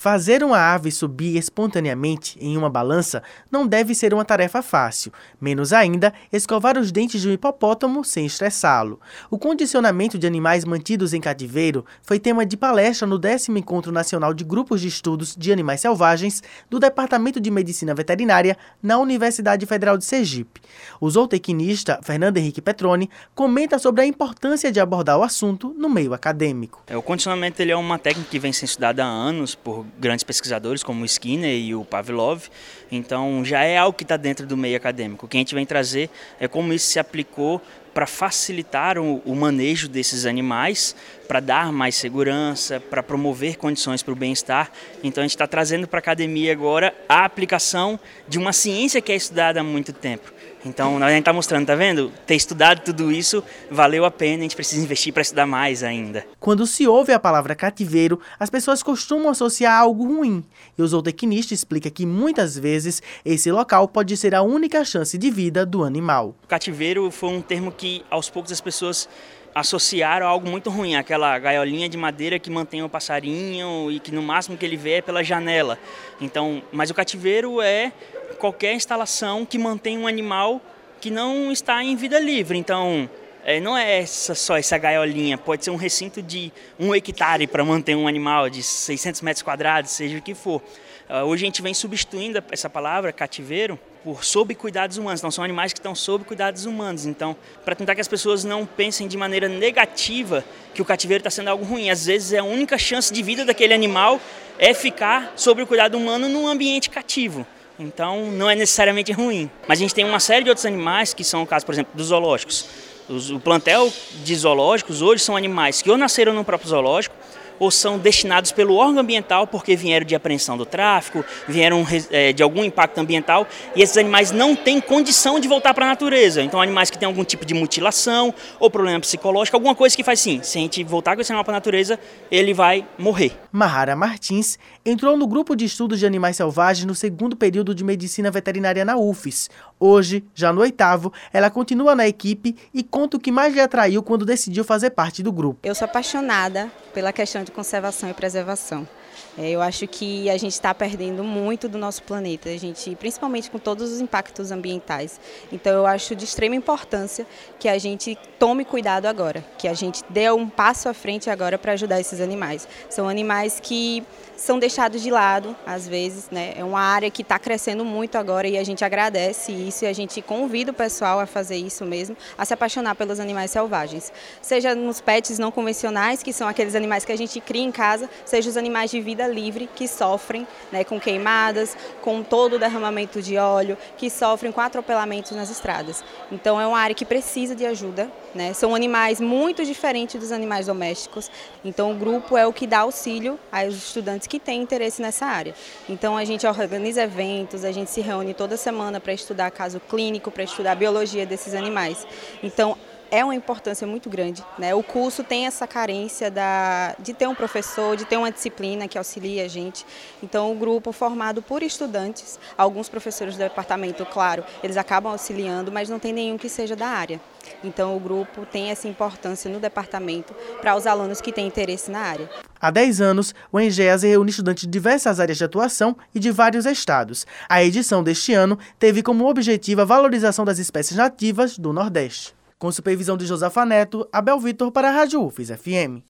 Fazer uma ave subir espontaneamente em uma balança não deve ser uma tarefa fácil, menos ainda escovar os dentes de um hipopótamo sem estressá-lo. O condicionamento de animais mantidos em cativeiro foi tema de palestra no décimo Encontro Nacional de Grupos de Estudos de Animais Selvagens do Departamento de Medicina Veterinária na Universidade Federal de Sergipe. O zootecnista Fernando Henrique Petroni comenta sobre a importância de abordar o assunto no meio acadêmico. É, o condicionamento ele é uma técnica que vem sendo estudada há anos por grandes pesquisadores como Skinner e o Pavlov. Então já é algo que está dentro do meio acadêmico. O que a gente vem trazer é como isso se aplicou para facilitar o, o, manejo desses animais, para dar mais segurança, para promover condições para o bem-estar. Então a gente está trazendo para a academia agora a aplicação de uma ciência que é estudada há muito tempo. Então, a gente está mostrando, tá vendo? Ter estudado tudo isso valeu a pena, a gente precisa investir para estudar mais ainda. Quando se ouve a palavra cativeiro, as pessoas costumam associar algo ruim. E o zootecnista explica que muitas vezes esse local pode ser a única chance de vida do animal. O cativeiro foi um termo que aos poucos as pessoas associaram a algo muito ruim, aquela gaiolinha de madeira que mantém o passarinho e que no máximo que ele vê é pela janela. Então, mas o cativeiro é qualquer instalação que mantém um animal que não está em vida livre. Então, é, não é essa, só essa gaiolinha, pode ser um recinto de um hectare para manter um animal de 600 metros quadrados, seja o que for. Uh, hoje a gente vem substituindo essa palavra cativeiro por sob cuidados humanos. Então, são animais que estão sob cuidados humanos. Então, para tentar que as pessoas não pensem de maneira negativa que o cativeiro está sendo algo ruim. Às vezes, é a única chance de vida daquele animal é ficar sob o cuidado humano num ambiente cativo. Então não é necessariamente ruim. Mas a gente tem uma série de outros animais que são o caso, por exemplo, dos zoológicos. o plantel de zoológicos hoje são animais que ou nasceram no próprio zoológico ou são destinados pelo órgão ambiental porque vieram de apreensão do tráfico, vieram é, de algum impacto ambiental e esses animais não têm condição de voltar para a natureza. Então, animais que têm algum tipo de mutilação ou problema psicológico, alguma coisa que faz sim, se a gente voltar com esse animal para a natureza, ele vai morrer. Mahara Martins entrou no grupo de estudos de animais selvagens no segundo período de medicina veterinária na UFES. Hoje, já no oitavo, ela continua na equipe e conta o que mais lhe atraiu quando decidiu fazer parte do grupo. Eu sou apaixonada pela questão de de conservação e preservação. É, eu acho que a gente está perdendo muito do nosso planeta, a gente, principalmente com todos os impactos ambientais. Então, eu acho de extrema importância que a gente tome cuidado agora, que a gente dê um passo à frente agora para ajudar esses animais. São animais que são deixados de lado, às vezes, né? É uma área que está crescendo muito agora e a gente agradece isso e a gente convida o pessoal a fazer isso mesmo, a se apaixonar pelos animais selvagens. Seja nos pets não convencionais, que são aqueles animais que a gente cria em casa, seja os animais de vida livre que sofrem né, com queimadas, com todo o derramamento de óleo, que sofrem com atropelamentos nas estradas. Então é uma área que precisa de ajuda. Né? São animais muito diferentes dos animais domésticos. Então o grupo é o que dá auxílio aos estudantes que têm interesse nessa área. Então a gente organiza eventos, a gente se reúne toda semana para estudar caso clínico, para estudar a biologia desses animais. Então é uma importância muito grande. Né? O curso tem essa carência da, de ter um professor, de ter uma disciplina que auxilie a gente. Então, o grupo formado por estudantes, alguns professores do departamento, claro, eles acabam auxiliando, mas não tem nenhum que seja da área. Então, o grupo tem essa importância no departamento para os alunos que têm interesse na área. Há 10 anos, o Engeas reúne estudantes de diversas áreas de atuação e de vários estados. A edição deste ano teve como objetivo a valorização das espécies nativas do Nordeste. Com supervisão de Josafa Neto, Abel Vitor para a Rádio UFES FM.